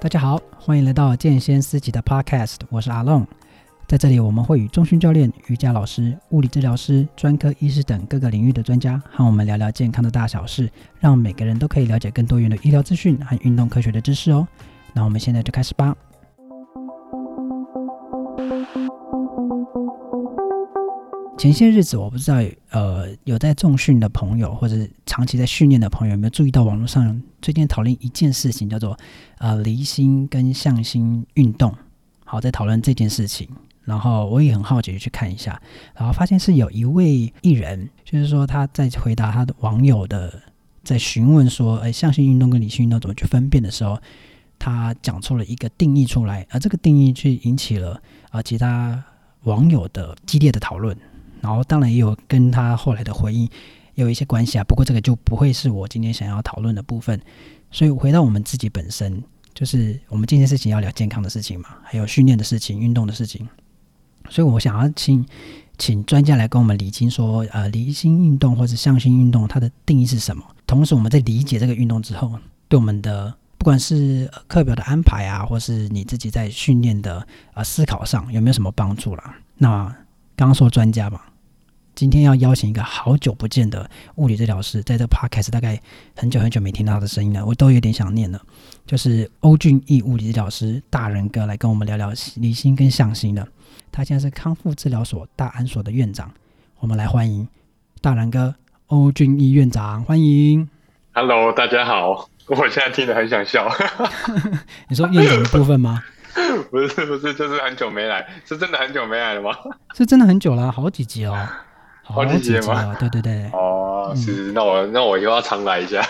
大家好，欢迎来到剑仙思集的 Podcast，我是阿龙。在这里，我们会与中训教练、瑜伽老师、物理治疗师、专科医师等各个领域的专家，和我们聊聊健康的大小事，让每个人都可以了解更多元的医疗资讯和运动科学的知识哦。那我们现在就开始吧。前些日子，我不知道，呃，有在重训的朋友或者长期在训练的朋友有没有注意到网络上最近讨论一件事情，叫做呃离心跟向心运动。好，在讨论这件事情，然后我也很好奇去看一下，然后发现是有一位艺人，就是说他在回答他的网友的在询问说，哎，向心运动跟离心运动怎么去分辨的时候，他讲出了一个定义出来，而这个定义却引起了啊、其他网友的激烈的讨论。然后当然也有跟他后来的回应有一些关系啊，不过这个就不会是我今天想要讨论的部分。所以回到我们自己本身，就是我们今天事情要聊健康的事情嘛，还有训练的事情、运动的事情。所以我想要请请专家来跟我们理清说，呃，离心运动或者向心运动它的定义是什么？同时我们在理解这个运动之后，对我们的不管是课表的安排啊，或是你自己在训练的呃思考上有没有什么帮助啦？那刚刚说专家嘛，今天要邀请一个好久不见的物理治疗师，在这 podcast 大概很久很久没听到他的声音了，我都有点想念了。就是欧俊义物理治疗师大仁哥来跟我们聊聊离心跟向心的。他现在是康复治疗所大安所的院长，我们来欢迎大仁哥欧俊义院长，欢迎。Hello，大家好，我现在听得很想笑。你说院长的部分吗？不是不是，就是很久没来，是真的很久没来了吗？是真的很久了，好几集哦，好几集吗？对对对，哦，是，嗯、那我那我又要常来一下。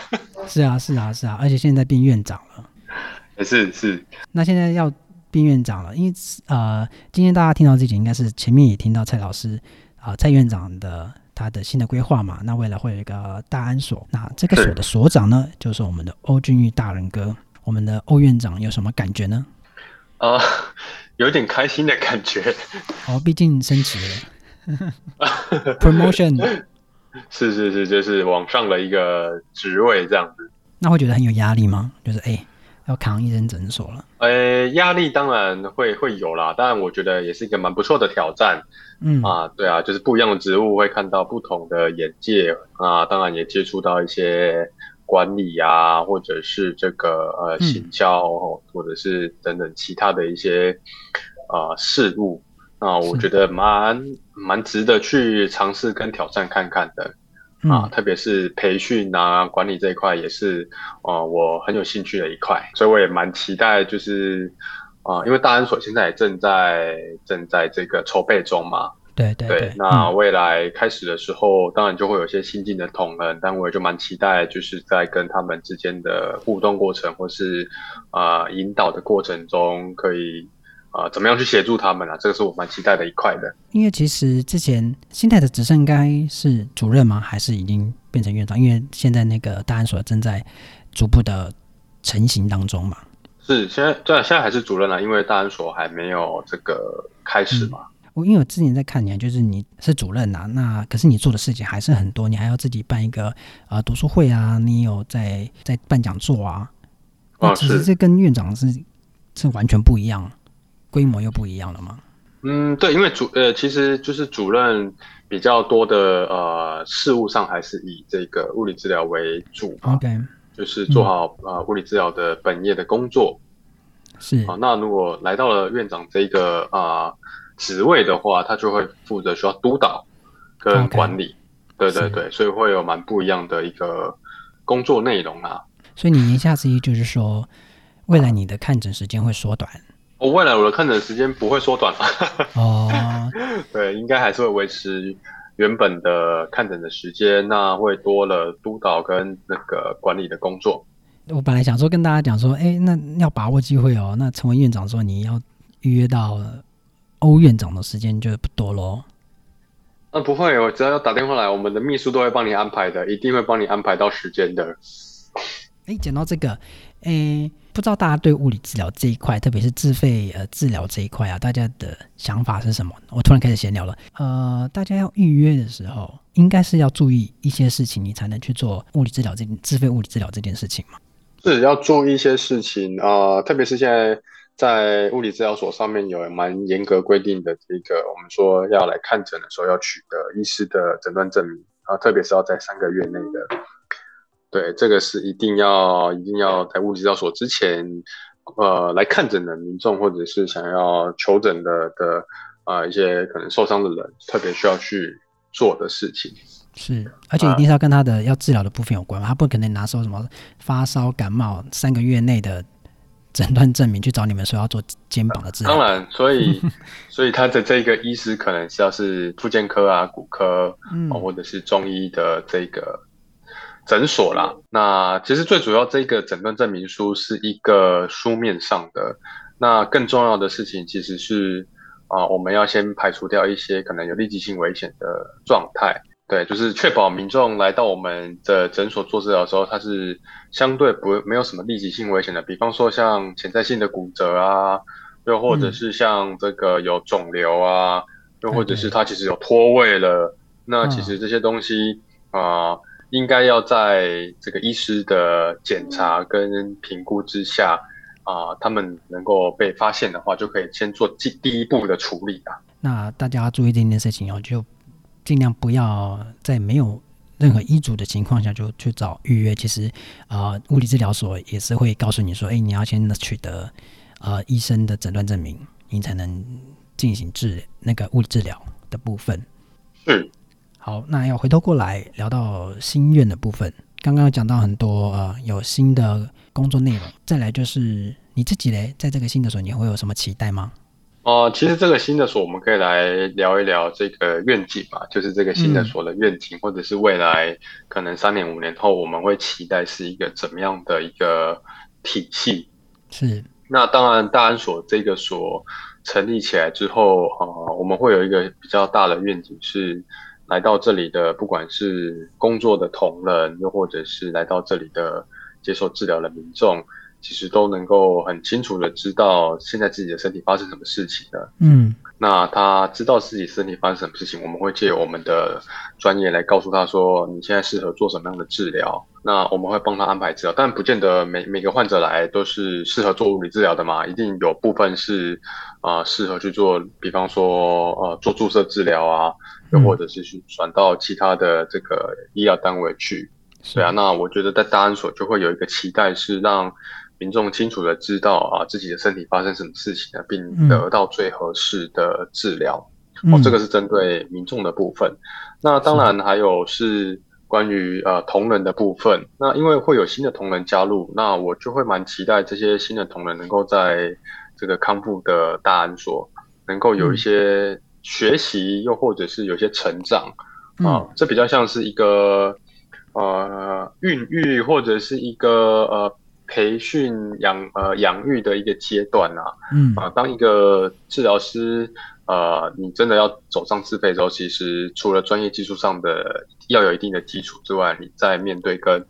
是啊是啊是啊，而且现在变院长了，是是。那现在要变院长了，因为呃，今天大家听到这集，应该是前面也听到蔡老师啊、呃，蔡院长的他的新的规划嘛。那未来会有一个大安所，那这个所的所长呢，就是我们的欧俊玉大人哥。我们的欧院长有什么感觉呢？啊、呃，有点开心的感觉。哦，毕竟升职了，promotion。是是是，就是往上的一个职位这样子。那会觉得很有压力吗？就是哎、欸，要扛一间诊所了。呃、欸，压力当然会会有啦，但我觉得也是一个蛮不错的挑战。嗯啊，对啊，就是不一样的职务，会看到不同的眼界啊，当然也接触到一些。管理啊，或者是这个呃行销，或者是等等其他的一些啊、呃、事物，啊，我觉得蛮蛮值得去尝试跟挑战看看的。啊，特别是培训啊管理这一块也是呃我很有兴趣的一块，所以我也蛮期待，就是啊，因为大安所现在也正在正在这个筹备中嘛。对对对，那未来开始的时候，嗯、当然就会有一些新进的同仁，但我也就蛮期待，就是在跟他们之间的互动过程，或是啊、呃、引导的过程中，可以啊、呃、怎么样去协助他们啊？这个是我蛮期待的一块的。因为其实之前新泰的只剩应该是主任吗？还是已经变成院长？因为现在那个大安所正在逐步的成型当中嘛。是，现在对，现在还是主任啊，因为大安所还没有这个开始嘛。嗯因为我之前在看你，就是你是主任呐、啊，那可是你做的事情还是很多，你还要自己办一个呃读书会啊，你有在在办讲座啊，那其实这跟院长是是完全不一样，规模又不一样了吗？嗯，对，因为主呃其实就是主任比较多的呃事务上还是以这个物理治疗为主，OK，就是做好、嗯、呃物理治疗的本业的工作是啊。那如果来到了院长这个啊。呃职位的话，他就会负责需要督导跟管理对对对，所以会有蛮不一样的一个工作内容啊。所以你言下之意就是说，未来你的看诊时间会缩短？我、哦、未来我的看诊时间不会缩短啊。哦，对，应该还是会维持原本的看诊的时间，那会多了督导跟那个管理的工作。我本来想说跟大家讲说，哎，那要把握机会哦。那成为院长说你要预约到。欧院长的时间就不多喽。那、啊、不会，我只要要打电话来，我们的秘书都会帮你安排的，一定会帮你安排到时间的。哎，讲到这个，哎，不知道大家对物理治疗这一块，特别是自费呃治疗这一块啊，大家的想法是什么？我突然开始闲聊了。呃，大家要预约的时候，应该是要注意一些事情，你才能去做物理治疗这自费物理治疗这件事情嘛。是要注意一些事情啊、呃，特别是现在在物理治疗所上面有蛮严格规定的这个，我们说要来看诊的时候要取得医师的诊断证明啊，特别是要在三个月内的。对，这个是一定要一定要在物理治疗所之前，呃，来看诊的民众或者是想要求诊的的啊、一些可能受伤的人，特别需要去做的事情。是，而且一定是要跟他的要治疗的部分有关，他不可能拿出什么发烧感冒三个月内的诊断证明去找你们说要做肩膀的治疗。当然，所以 所以他的这个医师可能是要是复健科啊、骨科，嗯，或者是中医的这个诊所啦。那其实最主要这个诊断证明书是一个书面上的，那更重要的事情其实是啊，我们要先排除掉一些可能有立即性危险的状态。对，就是确保民众来到我们的诊所做治疗的时候，它是相对不没有什么立即性危险的。比方说像潜在性的骨折啊，又或者是像这个有肿瘤啊，嗯、又或者是它其实有脱位了。嗯、那其实这些东西啊、呃，应该要在这个医师的检查跟评估之下啊、呃，他们能够被发现的话，就可以先做第第一步的处理啊。那大家要注意这件事情哦，就。尽量不要在没有任何医嘱的情况下就去找预约。其实，呃，物理治疗所也是会告诉你说，哎，你要先取得呃医生的诊断证明，你才能进行治那个物理治疗的部分。嗯，好，那要回头过来聊到心愿的部分。刚刚有讲到很多呃有新的工作内容，再来就是你自己嘞，在这个新的时候你会有什么期待吗？哦、呃，其实这个新的所，我们可以来聊一聊这个愿景吧，就是这个新的所的愿景，嗯、或者是未来可能三年五年后，我们会期待是一个怎么样的一个体系。是，那当然大安所这个所成立起来之后，啊、呃，我们会有一个比较大的愿景，是来到这里的，不管是工作的同仁，又或者是来到这里的接受治疗的民众。其实都能够很清楚的知道现在自己的身体发生什么事情的。嗯，那他知道自己身体发生什么事情，我们会借我们的专业来告诉他说，你现在适合做什么样的治疗。那我们会帮他安排治疗，但不见得每每个患者来都是适合做物理治疗的嘛，一定有部分是啊、呃、适合去做，比方说呃做注射治疗啊，又或者是去转到其他的这个医疗单位去。对啊，那我觉得在大安所就会有一个期待是让。民众清楚的知道啊自己的身体发生什么事情呢，并得到最合适的治疗。嗯、哦，这个是针对民众的部分。嗯、那当然还有是关于呃同仁的部分。那因为会有新的同仁加入，那我就会蛮期待这些新的同仁能够在这个康复的大安所能够有一些学习，又或者是有些成长啊。这比较像是一个呃孕育或者是一个呃。培训养呃养育的一个阶段啊，嗯。啊，当一个治疗师，呃，你真的要走上自费之后，其实除了专业技术上的要有一定的基础之外，你在面对跟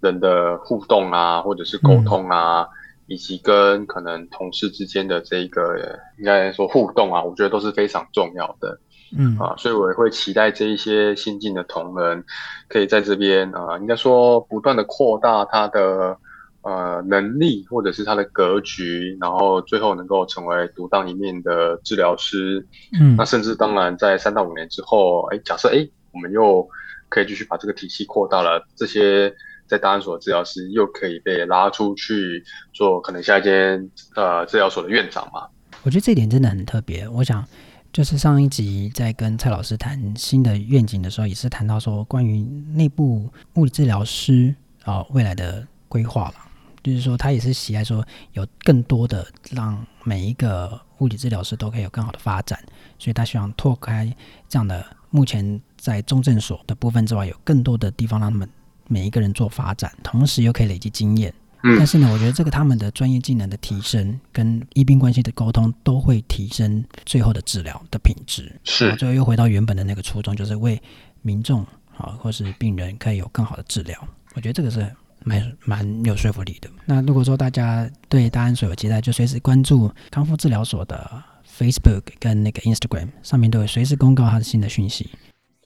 人的互动啊，或者是沟通啊，嗯、以及跟可能同事之间的这个应该说互动啊，我觉得都是非常重要的，嗯。啊，所以我也会期待这一些新进的同仁可以在这边啊，应该说不断的扩大他的。呃，能力或者是他的格局，然后最后能够成为独当一面的治疗师。嗯，那甚至当然在三到五年之后，哎，假设哎，我们又可以继续把这个体系扩大了，这些在档案所的治疗师又可以被拉出去做可能下一间呃治疗所的院长嘛？我觉得这一点真的很特别。我想就是上一集在跟蔡老师谈新的愿景的时候，也是谈到说关于内部物理治疗师啊、呃、未来的规划了。就是说，他也是喜爱说有更多的让每一个物理治疗师都可以有更好的发展，所以他希望拓开这样的目前在中正所的部分之外，有更多的地方让他们每一个人做发展，同时又可以累积经验。嗯，但是呢，我觉得这个他们的专业技能的提升跟医病关系的沟通都会提升最后的治疗的品质。是，最后又回到原本的那个初衷，就是为民众啊或是病人可以有更好的治疗。我觉得这个是。蛮蛮有说服力的。那如果说大家对大安所有期待，就随时关注康复治疗所的 Facebook 跟那个 Instagram 上面都会随时公告它的新的讯息。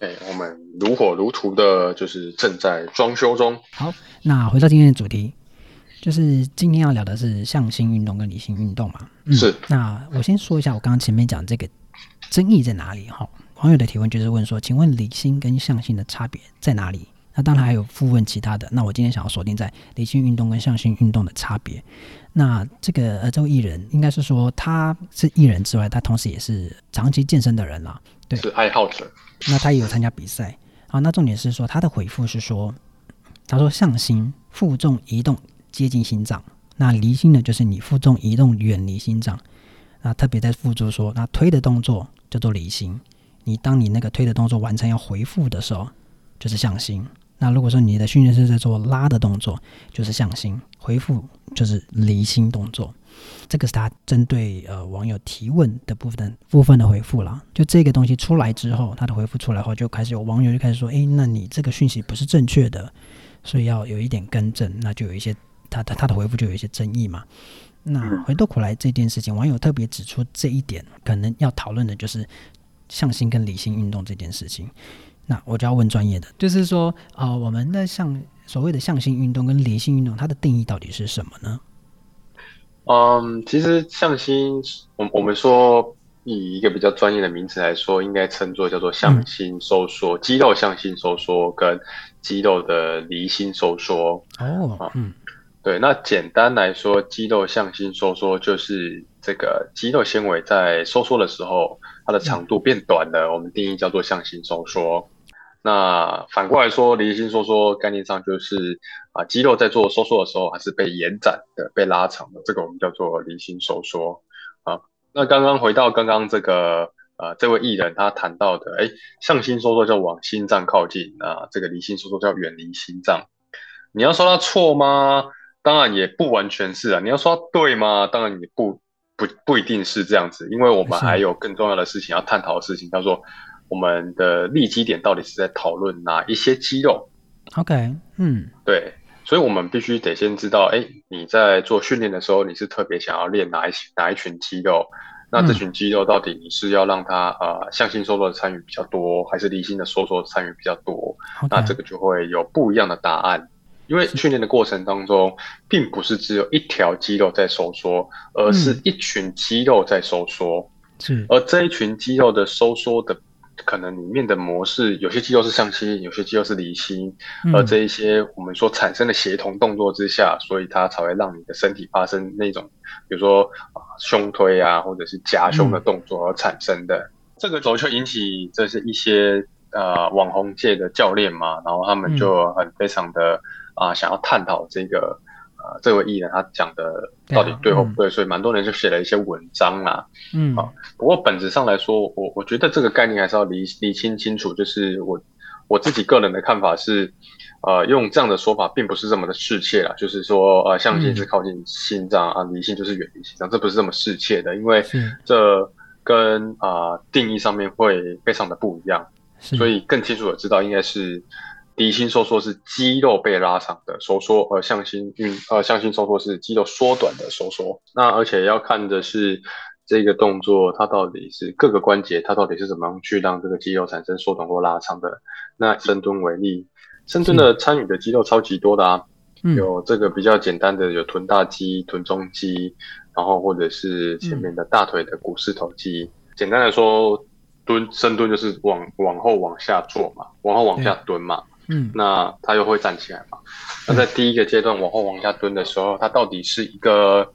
对，我们如火如荼的，就是正在装修中。好，那回到今天的主题，就是今天要聊的是向心运动跟理性运动嘛。嗯、是。那我先说一下，我刚刚前面讲这个争议在哪里哈？网友的提问就是问说，请问理性跟向心的差别在哪里？那当然还有附问其他的。那我今天想要锁定在离心运动跟向心运动的差别。那这个呃，这位艺人应该是说他是艺人之外，他同时也是长期健身的人啦。对，是爱好者。那他也有参加比赛。啊，那重点是说他的回复是说，他说向心负重移动接近心脏，那离心呢就是你负重移动远离心脏。那特别在附注说，那推的动作叫做离心。你当你那个推的动作完成要回复的时候，就是向心。那如果说你的训练是在做拉的动作，就是向心；回复就是离心动作。这个是他针对呃网友提问的部分部分的回复了。就这个东西出来之后，他的回复出来后，就开始有网友就开始说：“诶，那你这个讯息不是正确的，所以要有一点更正。”那就有一些他的他的回复就有一些争议嘛。那回过头来这件事情，网友特别指出这一点，可能要讨论的就是。向心跟离心运动这件事情，那我就要问专业的，就是说，呃，我们的向所谓的向心运动跟离心运动，它的定义到底是什么呢？嗯，其实向心，我我们说以一个比较专业的名词来说，应该称作叫做向心收缩，嗯、肌肉向心收缩跟肌肉的离心收缩。哦，嗯，对，那简单来说，肌肉向心收缩就是这个肌肉纤维在收缩的时候。它的长度变短了，我们定义叫做向心收缩。那反过来说，离心收缩概念上就是啊，肌肉在做收缩的时候还是被延展的、被拉长的，这个我们叫做离心收缩。啊，那刚刚回到刚刚这个呃，这位艺人他谈到的，哎，向心收缩叫往心脏靠近，啊，这个离心收缩叫远离心脏。你要说他错吗？当然也不完全是啊。你要说他对吗？当然也不。不不一定是这样子，因为我们还有更重要的事情要探讨的事情，叫做我们的立基点到底是在讨论哪一些肌肉。OK，嗯，对，所以我们必须得先知道，哎，你在做训练的时候，你是特别想要练哪一哪一群肌肉？那这群肌肉到底你是要让它呃向心收缩的参与比较多，还是离心的收缩参与比较多.那这个就会有不一样的答案。因为训练的过程当中，并不是只有一条肌肉在收缩，而是一群肌肉在收缩。是，而这一群肌肉的收缩的可能里面的模式，有些肌肉是向心，有些肌肉是离心。而这一些我们所产生的协同动作之下，所以它才会让你的身体发生那种，比如说啊胸推啊，或者是夹胸的动作而产生的。这个时候就引起这是一些呃网红界的教练嘛，然后他们就很非常的。啊，想要探讨这个，呃，这位艺人他讲的到底对或不对，啊嗯、所以蛮多人就写了一些文章啦。嗯，啊，不过本质上来说，我我觉得这个概念还是要理理清清楚。就是我我自己个人的看法是，呃，用这样的说法并不是这么的适切啦。就是说，呃，向心是靠近心脏、嗯、啊，离性就是远离心脏，这不是这么适切的，因为这跟啊、呃、定义上面会非常的不一样。所以更清楚的知道应该是。离心收缩是肌肉被拉长的收缩，而向心运呃向心收缩是肌肉缩短的收缩。那而且要看的是这个动作，它到底是各个关节，它到底是怎么样去让这个肌肉产生缩短或拉长的。那深蹲为例，深蹲的参与的肌肉超级多的啊，有这个比较简单的有臀大肌、臀中肌，然后或者是前面的大腿的股四头肌。简单来说，蹲深蹲就是往往后往下做嘛，往后往下蹲嘛。嗯，那他又会站起来嘛？那在第一个阶段往后往下蹲的时候，它到底是一个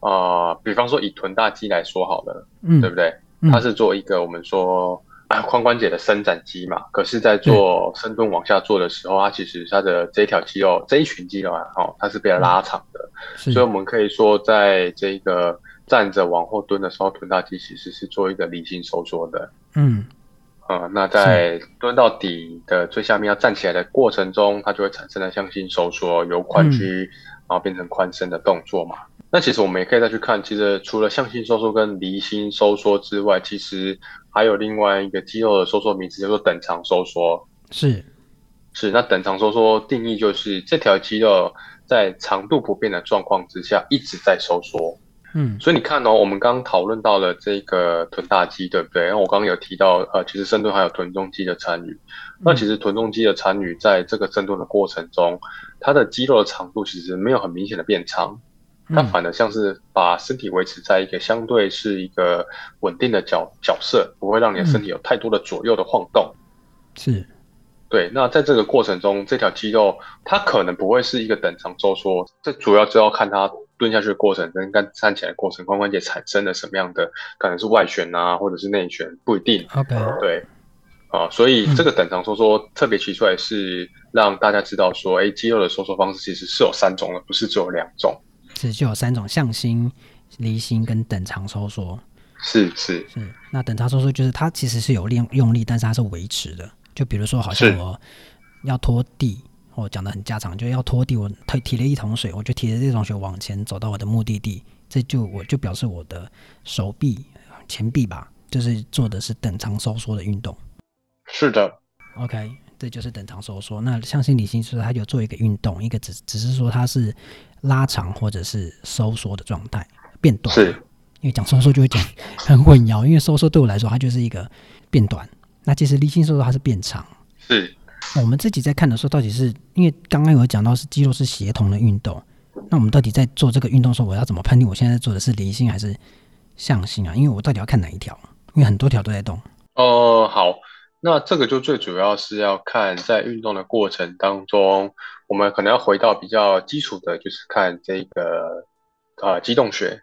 呃，比方说以臀大肌来说好了，嗯，对不对？它是做一个我们说啊髋关节的伸展肌嘛。可是，在做深蹲往下做的时候，它其实它的这一条肌肉这一群肌肉啊，哦，它是被拉长的。所以我们可以说，在这个站着往后蹲的时候，臀大肌其实是做一个离心收缩的。嗯。呃，那在蹲到底的最下面要站起来的过程中，它就会产生了向心收缩，由髋屈，然后变成髋伸的动作嘛。嗯、那其实我们也可以再去看，其实除了向心收缩跟离心收缩之外，其实还有另外一个肌肉的收缩名词叫做等长收缩。是，是。那等长收缩定义就是这条肌肉在长度不变的状况之下一直在收缩。嗯，所以你看哦，我们刚刚讨论到了这个臀大肌，对不对？然后我刚刚有提到，呃，其实深蹲还有臀中肌的参与。嗯、那其实臀中肌的参与，在这个深蹲的过程中，它的肌肉的长度其实没有很明显的变长，它反而像是把身体维持在一个相对是一个稳定的角角色，不会让你的身体有太多的左右的晃动。是。对，那在这个过程中，这条肌肉它可能不会是一个等长收缩，这主要就要看它蹲下去的过程跟刚站起来的过程，髋关节产生了什么样的，可能是外旋啊，或者是内旋，不一定。OK，对，啊，所以这个等长收缩特别提出来是让大家知道说，哎，肌肉的收缩方式其实是有三种的，不是只有两种，是就有三种：向心、离心跟等长收缩。是是是，那等长收缩就是它其实是有练用力，但是它是维持的。就比如说，好像我要拖地，我讲的很家常，就要拖地，我提提了一桶水，我就提着这桶水往前走到我的目的地，这就我就表示我的手臂、前臂吧，就是做的是等长收缩的运动。是的，OK，这就是等长收缩。那向心离心说它有做一个运动，一个只只是说它是拉长或者是收缩的状态变短。是，因为讲收缩就会讲很混淆，因为收缩对我来说它就是一个变短。那其实离心收缩它是变长，是。我们自己在看的时候，到底是因为刚刚有讲到是肌肉是协同的运动，那我们到底在做这个运动的时候，我要怎么判定我现在在做的是离心还是向心啊？因为我到底要看哪一条？因为很多条都在动。哦、呃，好，那这个就最主要是要看在运动的过程当中，我们可能要回到比较基础的，就是看这个呃机动学。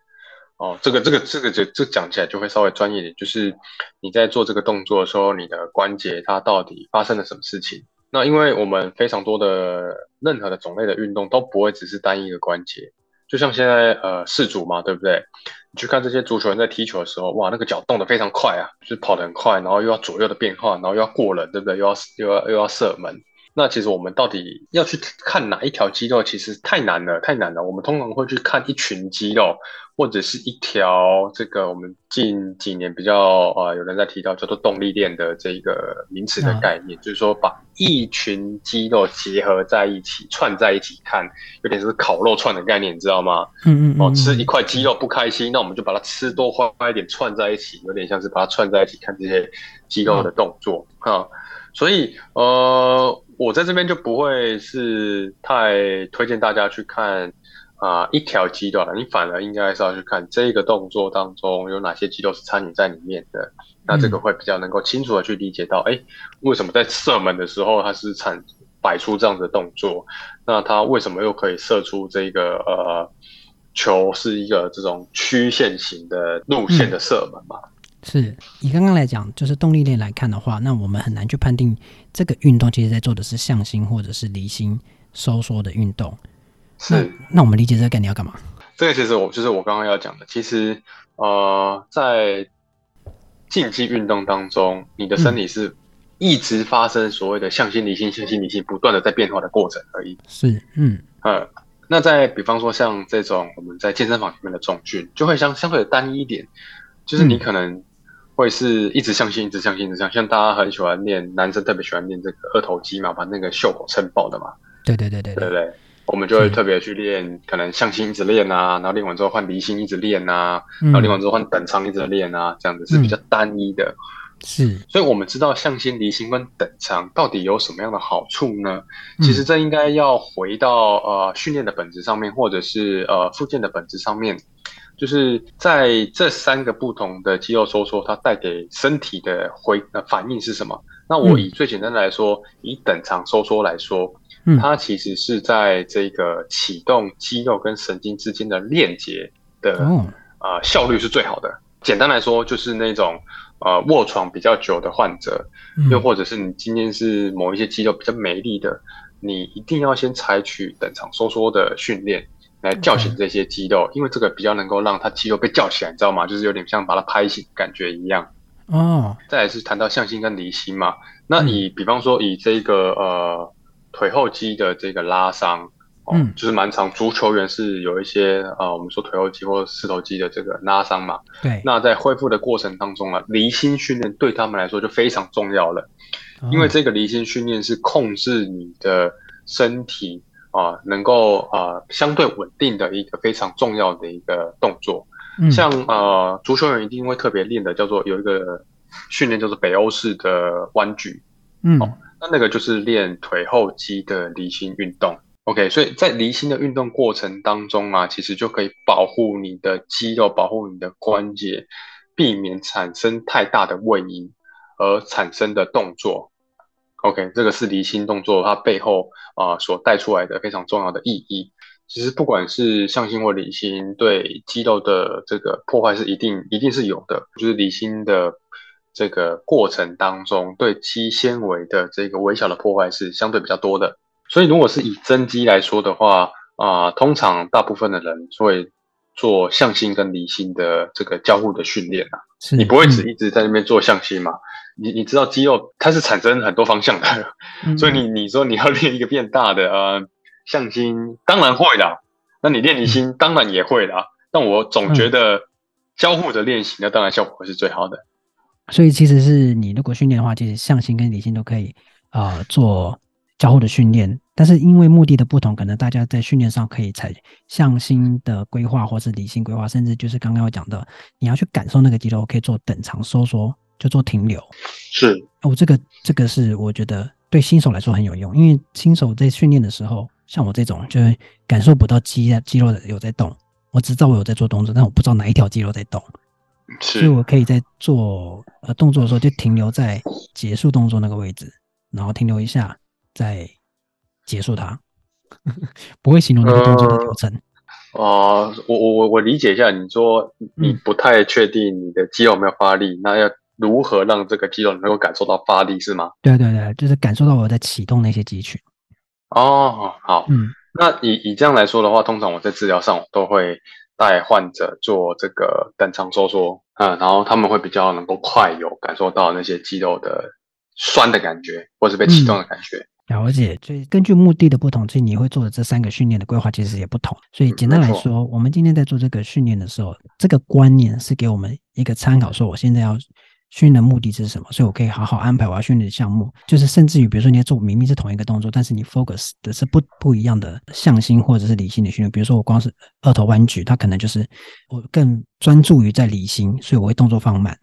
哦，这个这个这个就这讲起来就会稍微专业点，就是你在做这个动作的时候，你的关节它到底发生了什么事情？那因为我们非常多的任何的种类的运动都不会只是单一的关节，就像现在呃世足嘛，对不对？你去看这些足球人在踢球的时候，哇，那个脚动得非常快啊，就是跑得很快，然后又要左右的变化，然后又要过人，对不对？又要又要又要射门。那其实我们到底要去看哪一条肌肉，其实太难了，太难了。我们通常会去看一群肌肉，或者是一条这个我们近几年比较呃有人在提到叫做动力链的这个名词的概念，就是说把一群肌肉结合在一起，串在一起看，有点是烤肉串的概念，你知道吗？嗯嗯。哦，吃一块肌肉不开心，那我们就把它吃多花一点串在一起，有点像是把它串在一起看这些肌肉的动作啊。所以呃。我在这边就不会是太推荐大家去看啊、呃、一条肌肉了，你反而应该是要去看这个动作当中有哪些肌肉是参与在里面的，那这个会比较能够清楚的去理解到，哎、嗯，为什么在射门的时候它是产摆出这样的动作，那它为什么又可以射出这个呃球是一个这种曲线型的路线的射门嘛？嗯是以刚刚来讲，就是动力链来看的话，那我们很难去判定这个运动其实在做的是向心或者是离心收缩的运动。是那，那我们理解这个概念要干嘛？这个其实我就是我刚刚要讲的。其实呃，在竞技运动当中，你的身体是一直发生所谓的向心离心、向心离心不断的在变化的过程而已。是，嗯呃，那在比方说像这种我们在健身房里面的重训，就会相相对的单一一点，就是你可能。会是一直向心，一直向心，一直向心。像大家很喜欢练，男生特别喜欢练这个二头肌嘛，把那个袖口撑爆的嘛。对对对对对，对对，我们就会特别去练，可能向心一直练啊，然后练完之后换离心一直练啊，然后练完之后换等长一直练啊，这样子是比较单一的。是，所以我们知道向心、离心跟等长到底有什么样的好处呢？其实这应该要回到呃训练的本质上面，或者是呃复健的本质上面。就是在这三个不同的肌肉收缩，它带给身体的回呃反应是什么？那我以最简单的来说，嗯、以等长收缩来说，它其实是在这个启动肌肉跟神经之间的链接的啊、呃、效率是最好的。简单来说，就是那种呃卧床比较久的患者，又或者是你今天是某一些肌肉比较没力的，你一定要先采取等长收缩的训练。来叫醒这些肌肉，因为这个比较能够让它肌肉被叫起来，你知道吗？就是有点像把它拍醒感觉一样。哦。再来是谈到向心跟离心嘛，那以比方说以这个呃腿后肌的这个拉伤，哦、嗯，就是蛮常足球员是有一些呃我们说腿后肌或四头肌的这个拉伤嘛。对。那在恢复的过程当中啊，离心训练对他们来说就非常重要了，因为这个离心训练是控制你的身体。啊，能够啊相对稳定的一个非常重要的一个动作。嗯、像呃足球员一定会特别练的，叫做有一个训练叫做北欧式的弯举，嗯，哦，那那个就是练腿后肌的离心运动。OK，所以在离心的运动过程当中啊，其实就可以保护你的肌肉，保护你的关节，避免产生太大的位移而产生的动作。OK，这个是离心动作它背后啊、呃、所带出来的非常重要的意义。其实不管是向心或离心，对肌肉的这个破坏是一定一定是有的。就是离心的这个过程当中，对肌纤维的这个微小的破坏是相对比较多的。所以如果是以增肌来说的话，啊、呃，通常大部分的人会做向心跟离心的这个交互的训练啊。你不会只一直在那边做向心嘛？你你知道肌肉它是产生很多方向的，嗯、所以你你说你要练一个变大的呃向心，当然会啦。那你练离心、嗯、当然也会啦。但我总觉得交互的练习，那当然效果会是最好的。所以其实是你如果训练的话，其实向心跟离心都可以啊、呃、做交互的训练。但是因为目的的不同，可能大家在训练上可以采向心的规划，或是离心规划，甚至就是刚刚我讲的，你要去感受那个肌肉，可以做等长收缩。就做停留，是哦，这个这个是我觉得对新手来说很有用，因为新手在训练的时候，像我这种就会感受不到肌肌肉有在动，我只知道我有在做动作，但我不知道哪一条肌肉在动，是所以我可以在做呃动作的时候就停留在结束动作那个位置，然后停留一下再结束它，不会形容那个动作的流程。哦、呃呃，我我我我理解一下，你说你不太确定你的肌肉有没有发力，嗯、那要。如何让这个肌肉能够感受到发力是吗？对对对，就是感受到我在启动那些肌群。哦，好，嗯，那以以这样来说的话，通常我在治疗上都会带患者做这个等长收缩，嗯，然后他们会比较能够快有感受到那些肌肉的酸的感觉，或是被启动的感觉。嗯、了解，所以根据目的的不同，所以你会做的这三个训练的规划其实也不同。所以简单来说，我们今天在做这个训练的时候，这个观念是给我们一个参考，说我现在要。训练的目的是什么？所以我可以好好安排我要训练的项目，就是甚至于，比如说你要做明明是同一个动作，但是你 focus 的是不不一样的向心或者是离心的训练。比如说我光是二头弯举，它可能就是我更专注于在离心，所以我会动作放慢；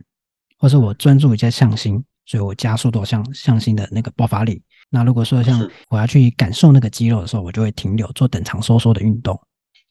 或者我专注于在向心，所以我加速度向向心的那个爆发力。那如果说像我要去感受那个肌肉的时候，我就会停留做等长收缩的运动。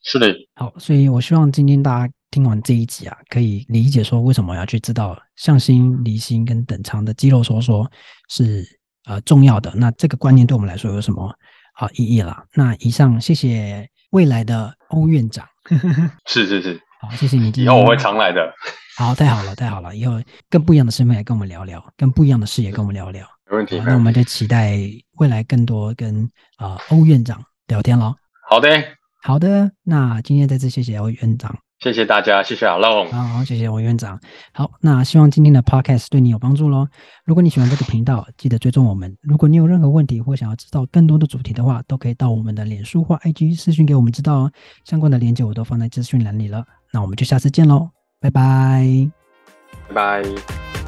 是的，好，所以我希望今天大家。听完这一集啊，可以理解说为什么要去知道向心、离心跟等长的肌肉收缩是呃重要的。那这个观念对我们来说有什么啊意义啦？那以上谢谢未来的欧院长。是是是，好，谢谢你。以后我会常来的。好，太好了，太好了。以后更不一样的身份来跟我们聊聊，更不一样的视野跟我们聊聊。没问题。那我们就期待未来更多跟啊欧院长聊天喽。好的，好的。那今天再次谢谢欧院长。谢谢大家，谢谢阿龙。好，好，谢谢欧院长。好，那希望今天的 podcast 对你有帮助喽。如果你喜欢这个频道，记得追踪我们。如果你有任何问题或想要知道更多的主题的话，都可以到我们的脸书或 IG 私讯给我们知道哦。相关的链接我都放在资讯栏里了。那我们就下次见喽，拜拜，拜拜。